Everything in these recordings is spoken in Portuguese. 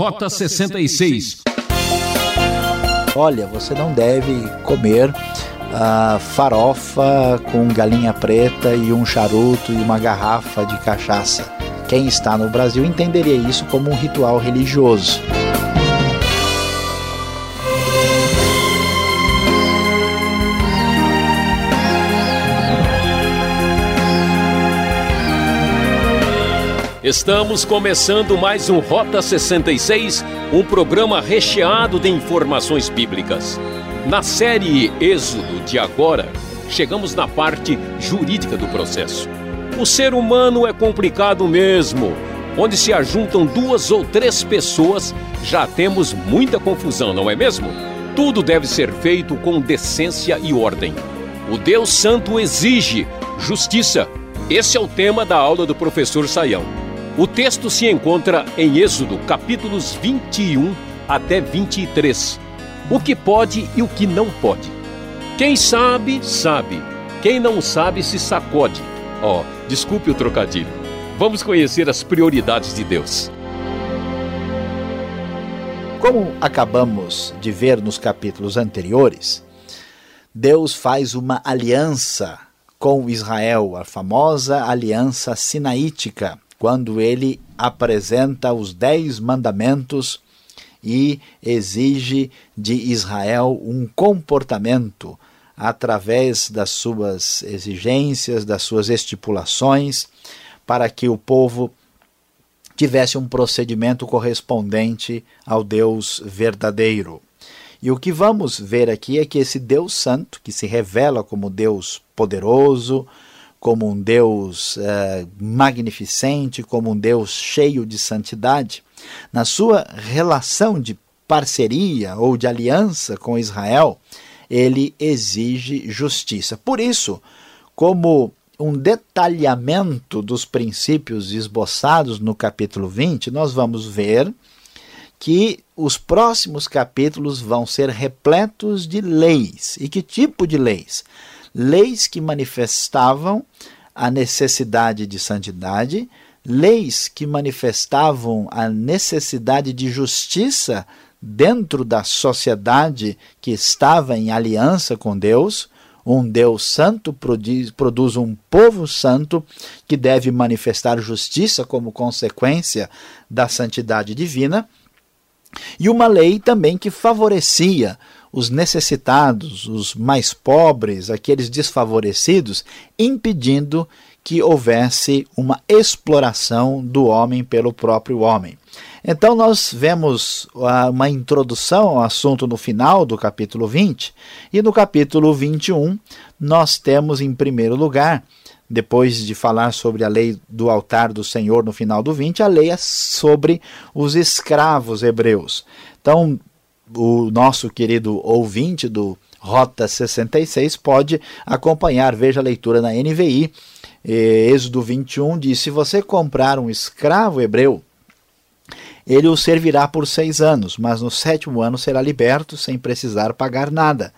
Rota 66. Olha, você não deve comer uh, farofa com galinha preta e um charuto e uma garrafa de cachaça. Quem está no Brasil entenderia isso como um ritual religioso. Estamos começando mais um Rota 66, um programa recheado de informações bíblicas. Na série Êxodo de agora, chegamos na parte jurídica do processo. O ser humano é complicado mesmo. Onde se ajuntam duas ou três pessoas, já temos muita confusão, não é mesmo? Tudo deve ser feito com decência e ordem. O Deus Santo exige justiça. Esse é o tema da aula do professor Saião. O texto se encontra em Êxodo, capítulos 21 até 23. O que pode e o que não pode. Quem sabe, sabe. Quem não sabe, se sacode. Ó, oh, desculpe o trocadilho. Vamos conhecer as prioridades de Deus. Como acabamos de ver nos capítulos anteriores, Deus faz uma aliança com Israel, a famosa aliança sinaítica quando ele apresenta os dez mandamentos e exige de Israel um comportamento através das suas exigências, das suas estipulações, para que o povo tivesse um procedimento correspondente ao Deus verdadeiro. E o que vamos ver aqui é que esse Deus Santo, que se revela como Deus poderoso, como um Deus é, magnificente, como um Deus cheio de santidade, na sua relação de parceria ou de aliança com Israel, ele exige justiça. Por isso, como um detalhamento dos princípios esboçados no capítulo 20, nós vamos ver que os próximos capítulos vão ser repletos de leis. E que tipo de leis? Leis que manifestavam a necessidade de santidade, leis que manifestavam a necessidade de justiça dentro da sociedade que estava em aliança com Deus. Um Deus santo produz, produz um povo santo que deve manifestar justiça como consequência da santidade divina. E uma lei também que favorecia os necessitados, os mais pobres, aqueles desfavorecidos, impedindo que houvesse uma exploração do homem pelo próprio homem. Então, nós vemos ah, uma introdução ao assunto no final do capítulo 20, e no capítulo 21, nós temos, em primeiro lugar, depois de falar sobre a lei do altar do Senhor no final do 20, a lei é sobre os escravos hebreus. Então, o nosso querido ouvinte do Rota 66 pode acompanhar, veja a leitura na NVI. Êxodo 21 diz: Se você comprar um escravo hebreu, ele o servirá por seis anos, mas no sétimo ano será liberto sem precisar pagar nada.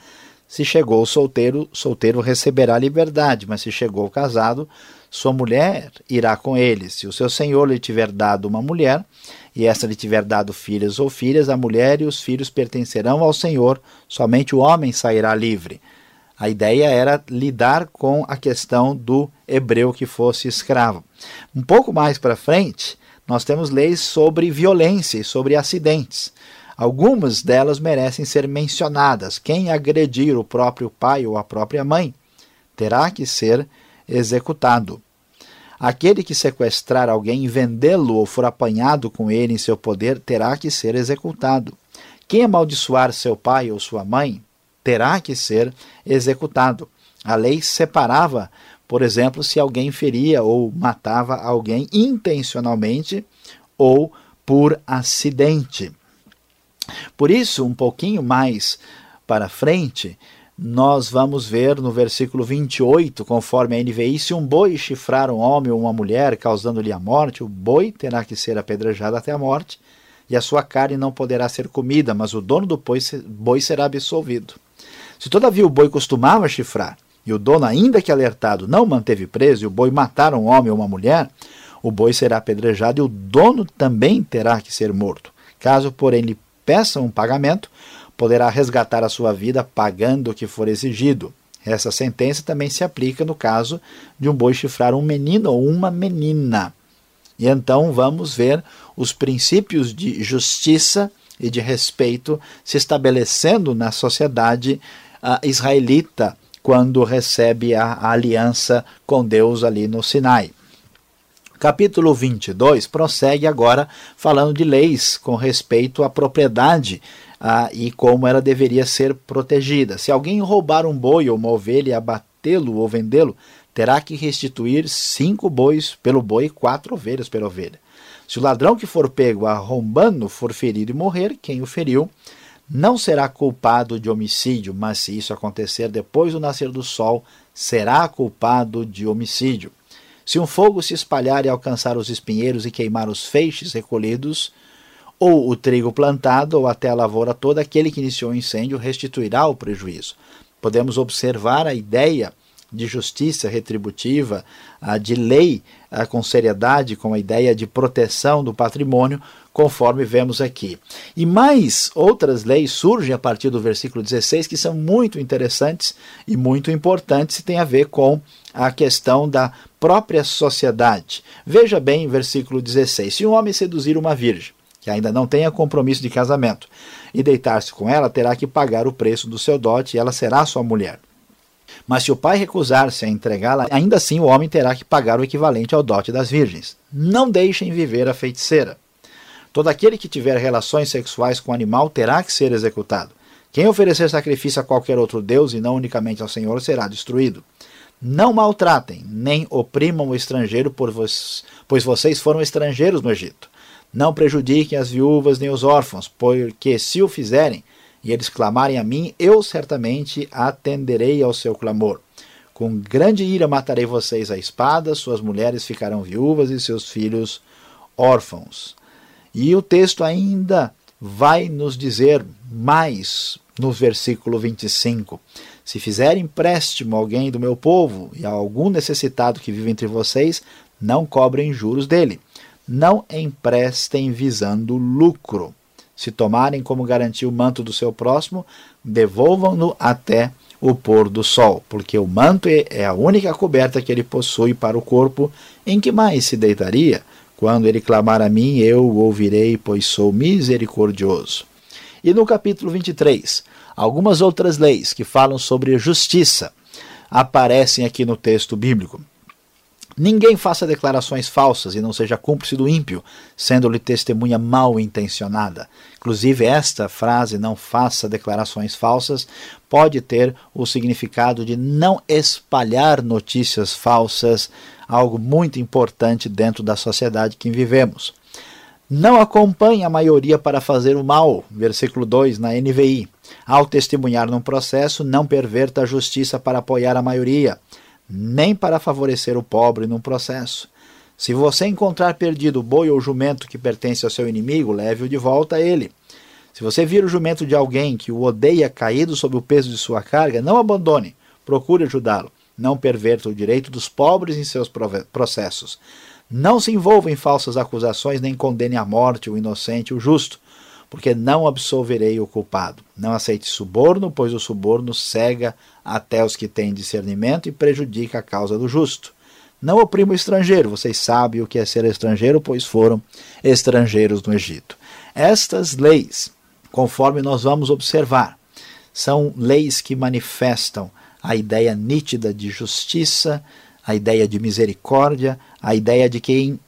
Se chegou solteiro, solteiro receberá liberdade, mas se chegou casado, sua mulher irá com ele. Se o seu senhor lhe tiver dado uma mulher, e esta lhe tiver dado filhos ou filhas, a mulher e os filhos pertencerão ao Senhor, somente o homem sairá livre. A ideia era lidar com a questão do hebreu que fosse escravo. Um pouco mais para frente, nós temos leis sobre violência e sobre acidentes. Algumas delas merecem ser mencionadas. Quem agredir o próprio pai ou a própria mãe terá que ser executado. Aquele que sequestrar alguém vendê-lo ou for apanhado com ele em seu poder terá que ser executado. Quem amaldiçoar seu pai ou sua mãe terá que ser executado. A lei separava, por exemplo, se alguém feria ou matava alguém intencionalmente ou por acidente. Por isso, um pouquinho mais para frente, nós vamos ver no versículo 28, conforme a NVI, se um boi chifrar um homem ou uma mulher, causando-lhe a morte, o boi terá que ser apedrejado até a morte, e a sua carne não poderá ser comida, mas o dono do boi será absolvido. Se todavia o boi costumava chifrar, e o dono, ainda que alertado, não manteve preso, e o boi matar um homem ou uma mulher, o boi será apedrejado e o dono também terá que ser morto. Caso, porém, lhe peçam um pagamento, poderá resgatar a sua vida pagando o que for exigido. Essa sentença também se aplica no caso de um boi chifrar um menino ou uma menina. E então vamos ver os princípios de justiça e de respeito se estabelecendo na sociedade uh, israelita quando recebe a, a aliança com Deus ali no Sinai. Capítulo 22 prossegue agora falando de leis com respeito à propriedade ah, e como ela deveria ser protegida. Se alguém roubar um boi ou uma ovelha abatê-lo ou vendê-lo, terá que restituir cinco bois pelo boi e quatro ovelhas pela ovelha. Se o ladrão que for pego arrombando for ferido e morrer, quem o feriu não será culpado de homicídio, mas se isso acontecer depois do nascer do sol, será culpado de homicídio. Se um fogo se espalhar e alcançar os espinheiros e queimar os feixes recolhidos, ou o trigo plantado, ou até a lavoura toda, aquele que iniciou o incêndio restituirá o prejuízo. Podemos observar a ideia de justiça retributiva, de lei com seriedade, com a ideia de proteção do patrimônio, conforme vemos aqui. E mais outras leis surgem a partir do versículo 16 que são muito interessantes e muito importantes e têm a ver com a questão da própria sociedade. Veja bem, versículo 16: Se um homem seduzir uma virgem, que ainda não tenha compromisso de casamento, e deitar-se com ela, terá que pagar o preço do seu dote e ela será sua mulher. Mas se o pai recusar-se a entregá-la, ainda assim o homem terá que pagar o equivalente ao dote das virgens. Não deixem viver a feiticeira. Todo aquele que tiver relações sexuais com o animal terá que ser executado. Quem oferecer sacrifício a qualquer outro Deus e não unicamente ao Senhor será destruído. Não maltratem, nem oprimam o estrangeiro, pois vocês foram estrangeiros no Egito. Não prejudiquem as viúvas nem os órfãos, porque se o fizerem e eles clamarem a mim, eu certamente atenderei ao seu clamor. Com grande ira matarei vocês à espada, suas mulheres ficarão viúvas e seus filhos órfãos. E o texto ainda vai nos dizer mais no versículo 25: Se fizer empréstimo a alguém do meu povo e a algum necessitado que vive entre vocês, não cobrem juros dele não emprestem visando lucro. Se tomarem como garantia o manto do seu próximo, devolvam-no até o pôr do sol, porque o manto é, é a única coberta que ele possui para o corpo, em que mais se deitaria? Quando ele clamar a mim, eu o ouvirei, pois sou misericordioso. E no capítulo 23, algumas outras leis que falam sobre justiça aparecem aqui no texto bíblico. Ninguém faça declarações falsas e não seja cúmplice do ímpio, sendo-lhe testemunha mal intencionada. Inclusive, esta frase, não faça declarações falsas, pode ter o significado de não espalhar notícias falsas, algo muito importante dentro da sociedade que vivemos. Não acompanhe a maioria para fazer o mal, versículo 2 na NVI. Ao testemunhar num processo, não perverta a justiça para apoiar a maioria nem para favorecer o pobre num processo. Se você encontrar perdido o boi ou jumento que pertence ao seu inimigo, leve-o de volta a ele. Se você vir o jumento de alguém que o odeia caído sob o peso de sua carga, não abandone, procure ajudá-lo. Não perverta o direito dos pobres em seus processos. Não se envolva em falsas acusações, nem condene à morte o inocente o justo porque não absolverei o culpado. Não aceite suborno, pois o suborno cega até os que têm discernimento e prejudica a causa do justo. Não oprima o estrangeiro, vocês sabem o que é ser estrangeiro, pois foram estrangeiros no Egito. Estas leis, conforme nós vamos observar, são leis que manifestam a ideia nítida de justiça, a ideia de misericórdia, a ideia de quem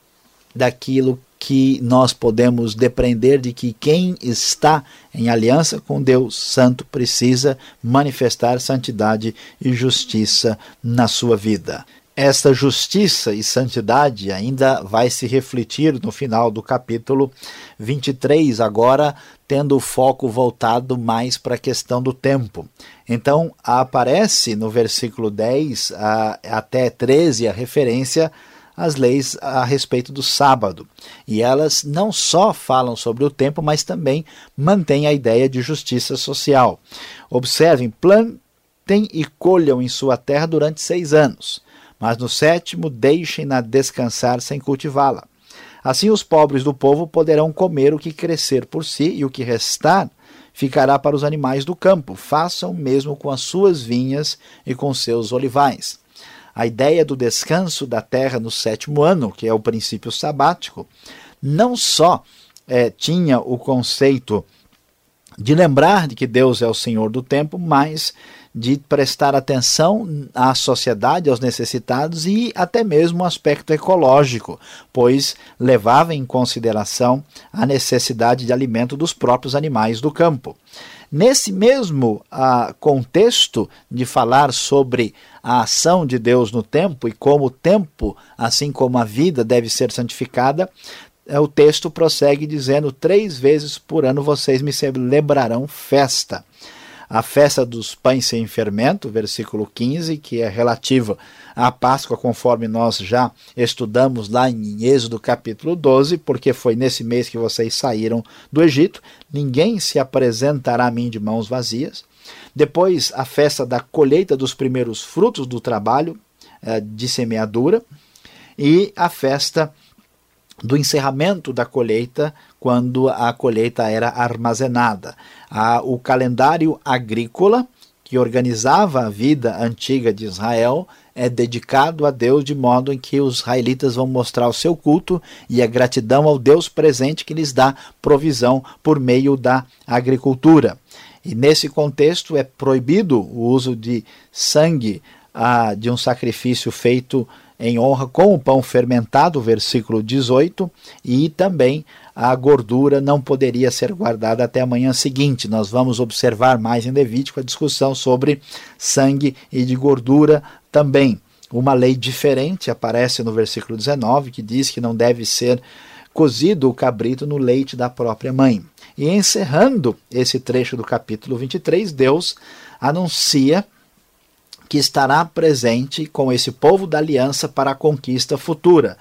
daquilo que nós podemos depreender de que quem está em aliança com Deus Santo precisa manifestar santidade e justiça na sua vida. Esta justiça e santidade ainda vai se refletir no final do capítulo 23, agora tendo o foco voltado mais para a questão do tempo. Então, aparece no versículo 10 a, até 13 a referência as leis a respeito do sábado. E elas não só falam sobre o tempo, mas também mantêm a ideia de justiça social. Observem, plantem e colham em sua terra durante seis anos, mas no sétimo deixem-na descansar sem cultivá-la. Assim, os pobres do povo poderão comer o que crescer por si, e o que restar ficará para os animais do campo. Façam mesmo com as suas vinhas e com seus olivais. A ideia do descanso da terra no sétimo ano, que é o princípio sabático, não só é, tinha o conceito de lembrar de que Deus é o Senhor do tempo, mas de prestar atenção à sociedade, aos necessitados e até mesmo o aspecto ecológico, pois levava em consideração a necessidade de alimento dos próprios animais do campo. Nesse mesmo ah, contexto de falar sobre a ação de Deus no tempo e como o tempo, assim como a vida, deve ser santificada, é, o texto prossegue dizendo: Três vezes por ano vocês me celebrarão festa a festa dos pães sem fermento, versículo 15, que é relativa à Páscoa, conforme nós já estudamos lá em Êxodo capítulo 12, porque foi nesse mês que vocês saíram do Egito. Ninguém se apresentará a mim de mãos vazias. Depois, a festa da colheita dos primeiros frutos do trabalho eh, de semeadura e a festa do encerramento da colheita, quando a colheita era armazenada. o calendário agrícola, que organizava a vida antiga de Israel, é dedicado a Deus de modo em que os israelitas vão mostrar o seu culto e a gratidão ao Deus presente que lhes dá provisão por meio da agricultura. E nesse contexto é proibido o uso de sangue ah, de um sacrifício feito em honra com o pão fermentado, versículo 18, e também a gordura não poderia ser guardada até a manhã seguinte. Nós vamos observar mais em Levítico a discussão sobre sangue e de gordura também. Uma lei diferente aparece no versículo 19, que diz que não deve ser cozido o cabrito no leite da própria mãe. E encerrando esse trecho do capítulo 23, Deus anuncia que estará presente com esse povo da aliança para a conquista futura.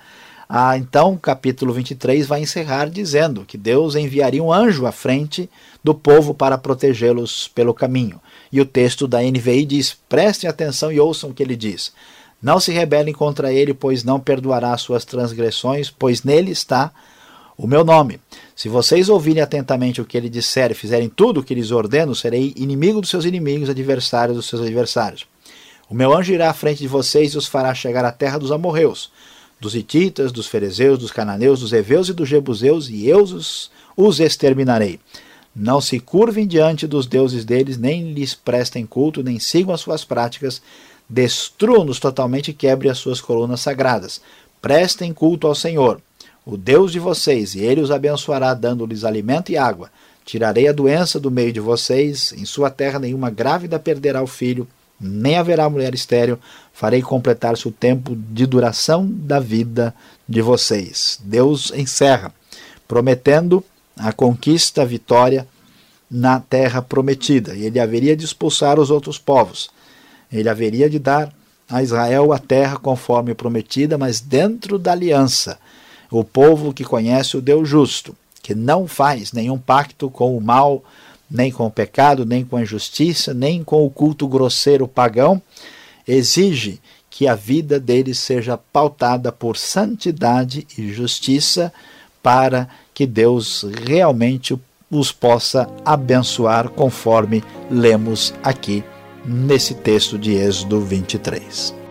Ah, então, o capítulo 23 vai encerrar dizendo que Deus enviaria um anjo à frente do povo para protegê-los pelo caminho. E o texto da NVI diz: prestem atenção e ouçam o que ele diz. Não se rebelem contra ele, pois não perdoará suas transgressões, pois nele está o meu nome. Se vocês ouvirem atentamente o que ele disser e fizerem tudo o que lhes ordeno, serei inimigo dos seus inimigos, adversário dos seus adversários. O meu anjo irá à frente de vocês e os fará chegar à terra dos amorreus, dos hititas, dos ferezeus, dos cananeus, dos heveus e dos jebuseus, e eu os, os exterminarei. Não se curvem diante dos deuses deles, nem lhes prestem culto, nem sigam as suas práticas. Destruam-nos totalmente e quebrem as suas colunas sagradas. Prestem culto ao Senhor, o Deus de vocês, e ele os abençoará, dando-lhes alimento e água. Tirarei a doença do meio de vocês, em sua terra nenhuma grávida perderá o filho nem haverá mulher estéril, farei completar-se o tempo de duração da vida de vocês. Deus encerra, prometendo a conquista, a vitória na terra prometida. E ele haveria de expulsar os outros povos. Ele haveria de dar a Israel a terra conforme prometida, mas dentro da aliança. O povo que conhece o Deus justo, que não faz nenhum pacto com o mal, nem com o pecado, nem com a injustiça, nem com o culto grosseiro pagão, exige que a vida deles seja pautada por santidade e justiça para que Deus realmente os possa abençoar, conforme lemos aqui nesse texto de Êxodo 23.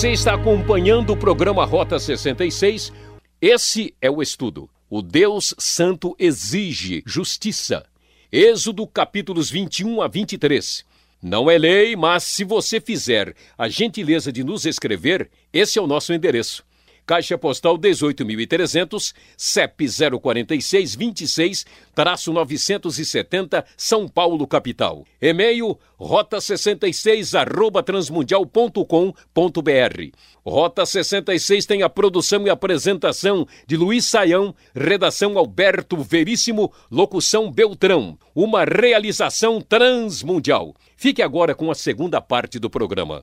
Você está acompanhando o programa Rota 66. Esse é o estudo. O Deus Santo exige justiça. Êxodo capítulos 21 a 23. Não é lei, mas se você fizer a gentileza de nos escrever, esse é o nosso endereço. Caixa Postal 18.300, CEP 046 26 970, São Paulo, capital. E-mail rota66 arroba transmundial.com.br. Rota 66 tem a produção e apresentação de Luiz Saião, redação Alberto Veríssimo, locução Beltrão. Uma realização transmundial. Fique agora com a segunda parte do programa.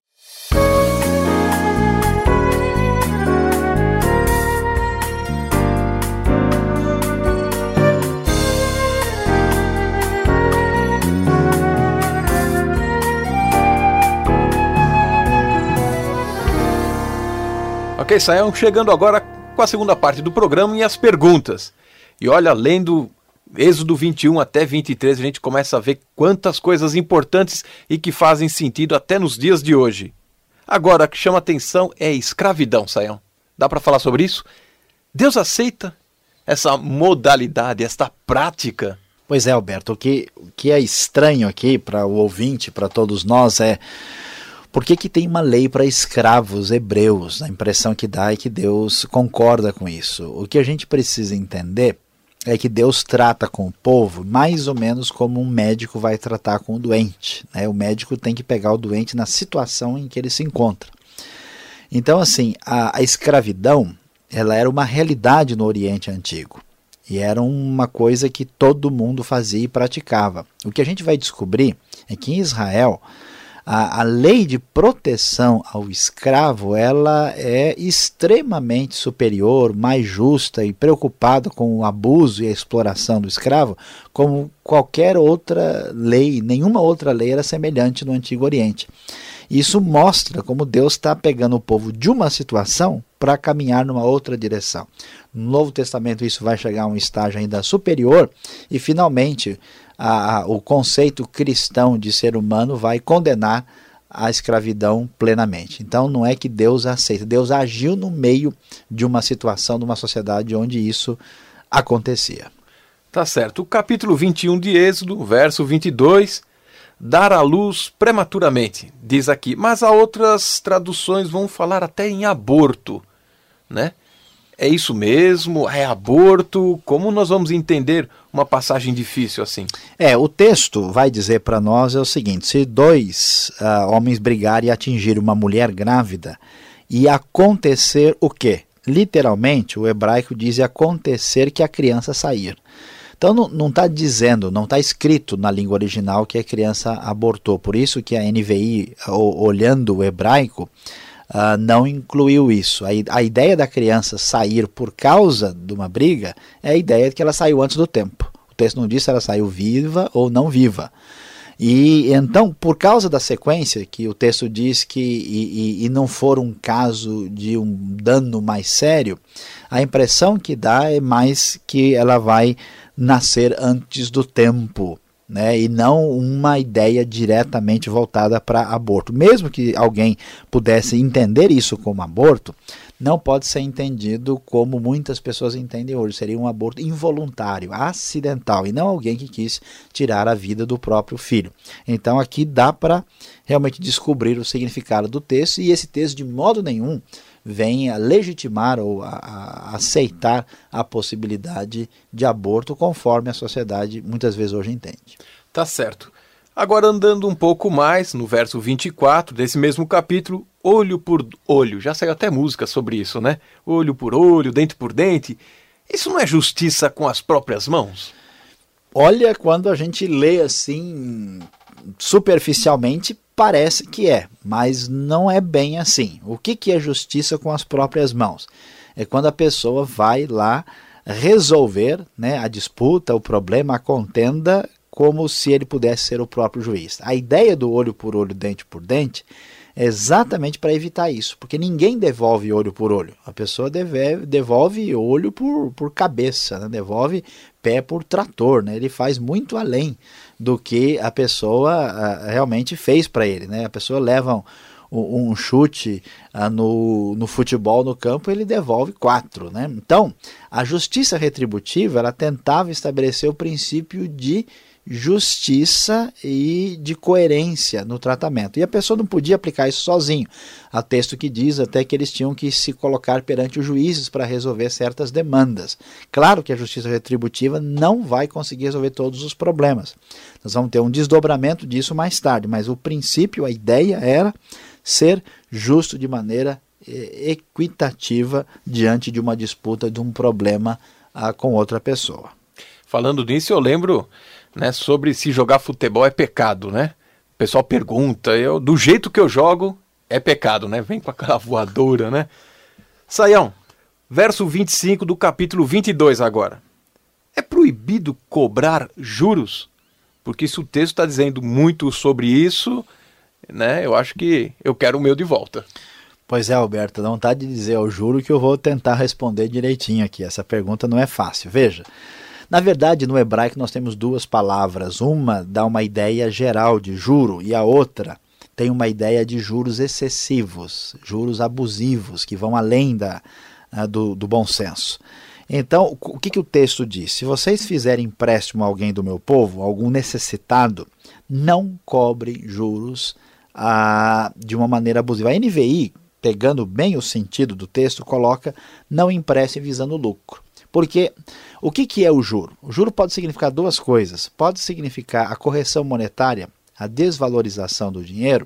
Ok, Sayão, chegando agora com a segunda parte do programa e as perguntas. E olha, lendo Êxodo 21 até 23, a gente começa a ver quantas coisas importantes e que fazem sentido até nos dias de hoje. Agora, o que chama atenção é escravidão, Sayão. Dá para falar sobre isso? Deus aceita essa modalidade, esta prática? Pois é, Alberto, o que, o que é estranho aqui para o ouvinte, para todos nós, é por que, que tem uma lei para escravos hebreus? A impressão que dá é que Deus concorda com isso. O que a gente precisa entender é que Deus trata com o povo mais ou menos como um médico vai tratar com o doente. Né? O médico tem que pegar o doente na situação em que ele se encontra. Então, assim, a, a escravidão ela era uma realidade no Oriente Antigo. E era uma coisa que todo mundo fazia e praticava. O que a gente vai descobrir é que em Israel a, a lei de proteção ao escravo ela é extremamente superior, mais justa e preocupada com o abuso e a exploração do escravo, como qualquer outra lei, nenhuma outra lei era semelhante no Antigo Oriente. Isso mostra como Deus está pegando o povo de uma situação para caminhar numa outra direção. No Novo Testamento isso vai chegar a um estágio ainda superior e finalmente a, o conceito cristão de ser humano vai condenar a escravidão plenamente. Então não é que Deus aceita, Deus agiu no meio de uma situação, de uma sociedade onde isso acontecia. Tá certo. O capítulo 21 de Êxodo, verso 22, dar à luz prematuramente, diz aqui. Mas há outras traduções vão falar até em aborto, né? É isso mesmo? É aborto? Como nós vamos entender uma passagem difícil assim? É, o texto vai dizer para nós é o seguinte: se dois uh, homens brigarem e atingirem uma mulher grávida, e acontecer o quê? Literalmente, o hebraico diz acontecer que a criança sair. Então não está dizendo, não está escrito na língua original que a criança abortou. Por isso que a NVI, olhando o hebraico, uh, não incluiu isso. A, a ideia da criança sair por causa de uma briga é a ideia de que ela saiu antes do tempo. O texto não diz se ela saiu viva ou não viva. E então, por causa da sequência, que o texto diz que e, e, e, não for um caso de um dano mais sério, a impressão que dá é mais que ela vai nascer antes do tempo né, e não uma ideia diretamente voltada para aborto. Mesmo que alguém pudesse entender isso como aborto, não pode ser entendido como muitas pessoas entendem hoje. Seria um aborto involuntário, acidental, e não alguém que quis tirar a vida do próprio filho. Então aqui dá para realmente descobrir o significado do texto, e esse texto, de modo nenhum, vem a legitimar ou a, a aceitar a possibilidade de aborto conforme a sociedade muitas vezes hoje entende. Tá certo. Agora andando um pouco mais, no verso 24 desse mesmo capítulo, olho por olho. Já saiu até música sobre isso, né? Olho por olho, dente por dente. Isso não é justiça com as próprias mãos? Olha, quando a gente lê assim superficialmente, parece que é, mas não é bem assim. O que, que é justiça com as próprias mãos? É quando a pessoa vai lá resolver né, a disputa, o problema, a contenda, como se ele pudesse ser o próprio juiz. A ideia do olho por olho, dente por dente, é exatamente para evitar isso, porque ninguém devolve olho por olho. A pessoa deve, devolve olho por, por cabeça, né? devolve pé por trator. Né? Ele faz muito além do que a pessoa uh, realmente fez para ele. Né? A pessoa leva um, um chute uh, no, no futebol no campo, ele devolve quatro. Né? Então, a justiça retributiva ela tentava estabelecer o princípio de justiça e de coerência no tratamento. E a pessoa não podia aplicar isso sozinho. Há texto que diz até que eles tinham que se colocar perante os juízes para resolver certas demandas. Claro que a justiça retributiva não vai conseguir resolver todos os problemas. Nós vamos ter um desdobramento disso mais tarde, mas o princípio, a ideia era ser justo de maneira eh, equitativa diante de uma disputa, de um problema ah, com outra pessoa. Falando nisso, eu lembro né, sobre se jogar futebol é pecado, né? O pessoal pergunta, eu do jeito que eu jogo é pecado, né? Vem com aquela voadora, né? Saião, verso 25 do capítulo 22 agora. É proibido cobrar juros? Porque se o texto está dizendo muito sobre isso, né? Eu acho que eu quero o meu de volta. Pois é, Alberto, dá vontade de dizer, eu juro que eu vou tentar responder direitinho aqui. Essa pergunta não é fácil. Veja, na verdade, no hebraico nós temos duas palavras. Uma dá uma ideia geral de juro e a outra tem uma ideia de juros excessivos, juros abusivos, que vão além da, ah, do, do bom senso. Então, o que, que o texto diz? Se vocês fizerem empréstimo a alguém do meu povo, algum necessitado, não cobre juros ah, de uma maneira abusiva. A NVI, pegando bem o sentido do texto, coloca não empreste visando lucro. Porque o que, que é o juro? O juro pode significar duas coisas. Pode significar a correção monetária, a desvalorização do dinheiro,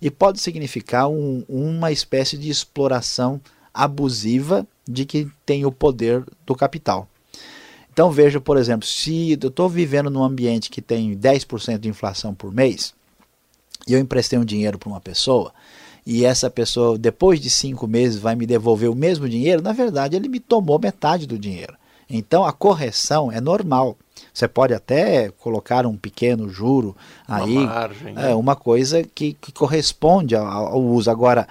e pode significar um, uma espécie de exploração abusiva de quem tem o poder do capital. Então veja, por exemplo, se eu estou vivendo num ambiente que tem 10% de inflação por mês, e eu emprestei um dinheiro para uma pessoa, e essa pessoa, depois de cinco meses, vai me devolver o mesmo dinheiro, na verdade, ele me tomou metade do dinheiro. Então, a correção é normal. Você pode até colocar um pequeno juro aí, uma margem, né? é uma coisa que, que corresponde ao, ao uso. Agora,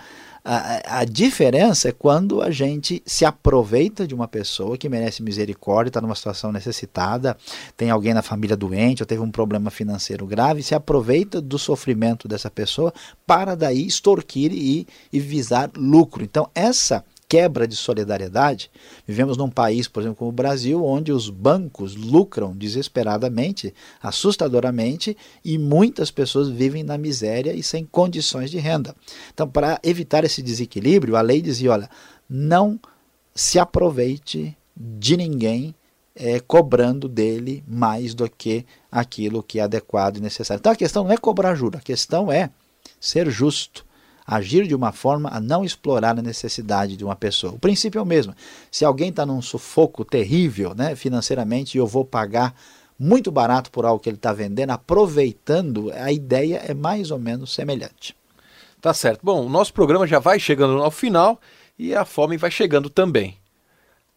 a, a, diferença é quando a gente se aproveita de uma pessoa que merece misericórdia, está numa situação necessitada, tem alguém na família doente ou teve um problema financeiro grave, se aproveita do sofrimento dessa pessoa para daí extorquir e, e visar lucro. Então, essa quebra de solidariedade. Vivemos num país, por exemplo, como o Brasil, onde os bancos lucram desesperadamente, assustadoramente, e muitas pessoas vivem na miséria e sem condições de renda. Então, para evitar esse desequilíbrio, a lei dizia: olha, não se aproveite de ninguém é, cobrando dele mais do que aquilo que é adequado e necessário. Então a questão não é cobrar juros, a questão é ser justo agir de uma forma a não explorar a necessidade de uma pessoa. O princípio é o mesmo. Se alguém está num sufoco terrível né, financeiramente e eu vou pagar muito barato por algo que ele está vendendo, aproveitando, a ideia é mais ou menos semelhante. Tá certo. Bom, o nosso programa já vai chegando ao final e a fome vai chegando também.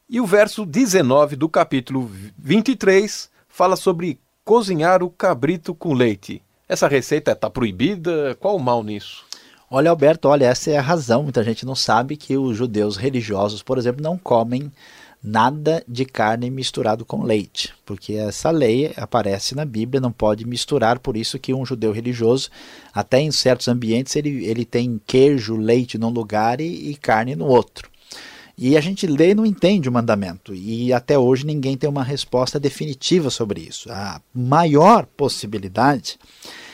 E o verso 19 do capítulo 23 fala sobre cozinhar o cabrito com leite. Essa receita está proibida? Qual o mal nisso? Olha, Alberto, olha, essa é a razão. Muita gente não sabe que os judeus religiosos, por exemplo, não comem nada de carne misturado com leite, porque essa lei aparece na Bíblia, não pode misturar, por isso que um judeu religioso, até em certos ambientes, ele, ele tem queijo, leite num lugar e, e carne no outro. E a gente lê e não entende o mandamento, e até hoje ninguém tem uma resposta definitiva sobre isso. A maior possibilidade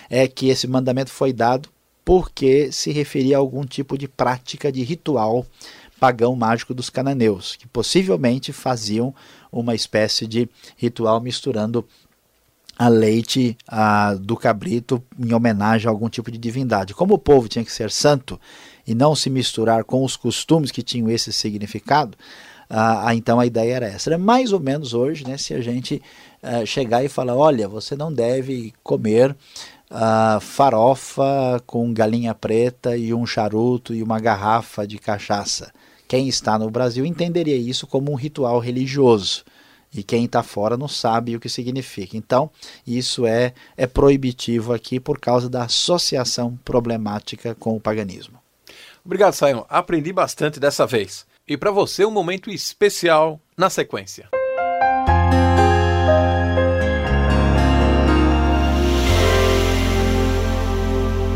é que esse mandamento foi dado porque se referia a algum tipo de prática de ritual pagão mágico dos cananeus, que possivelmente faziam uma espécie de ritual misturando a leite a, do cabrito em homenagem a algum tipo de divindade. Como o povo tinha que ser santo e não se misturar com os costumes que tinham esse significado, então a ideia era essa. É mais ou menos hoje, né, se a gente eh, chegar e falar, olha, você não deve comer uh, farofa com galinha preta e um charuto e uma garrafa de cachaça. Quem está no Brasil entenderia isso como um ritual religioso. E quem está fora não sabe o que significa. Então, isso é, é proibitivo aqui por causa da associação problemática com o paganismo. Obrigado, Simon. Aprendi bastante dessa vez. E para você, um momento especial na sequência.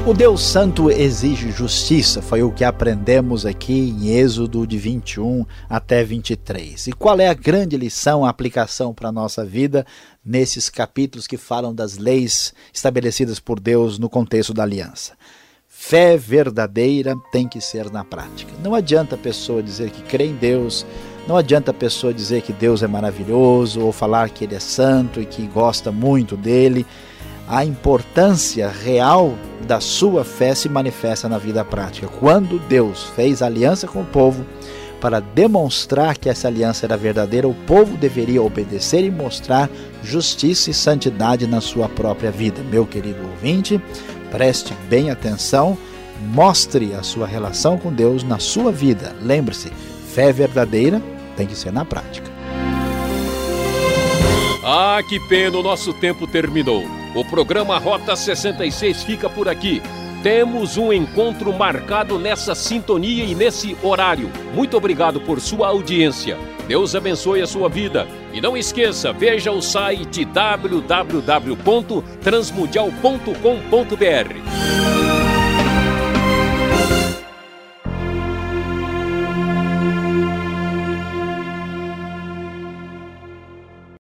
O Deus Santo exige justiça, foi o que aprendemos aqui em Êxodo de 21 até 23. E qual é a grande lição, a aplicação para a nossa vida nesses capítulos que falam das leis estabelecidas por Deus no contexto da aliança? Fé verdadeira tem que ser na prática. Não adianta a pessoa dizer que crê em Deus, não adianta a pessoa dizer que Deus é maravilhoso ou falar que Ele é santo e que gosta muito dele a importância real da sua fé se manifesta na vida prática. Quando Deus fez aliança com o povo, para demonstrar que essa aliança era verdadeira, o povo deveria obedecer e mostrar justiça e santidade na sua própria vida. Meu querido ouvinte, preste bem atenção, mostre a sua relação com Deus na sua vida. Lembre-se, fé verdadeira tem que ser na prática. Ah, que pena, o nosso tempo terminou. O programa Rota 66 fica por aqui. temos um encontro marcado nessa sintonia e nesse horário. Muito obrigado por sua audiência. Deus abençoe a sua vida. E não esqueça, veja o site www.transmundial.com.br.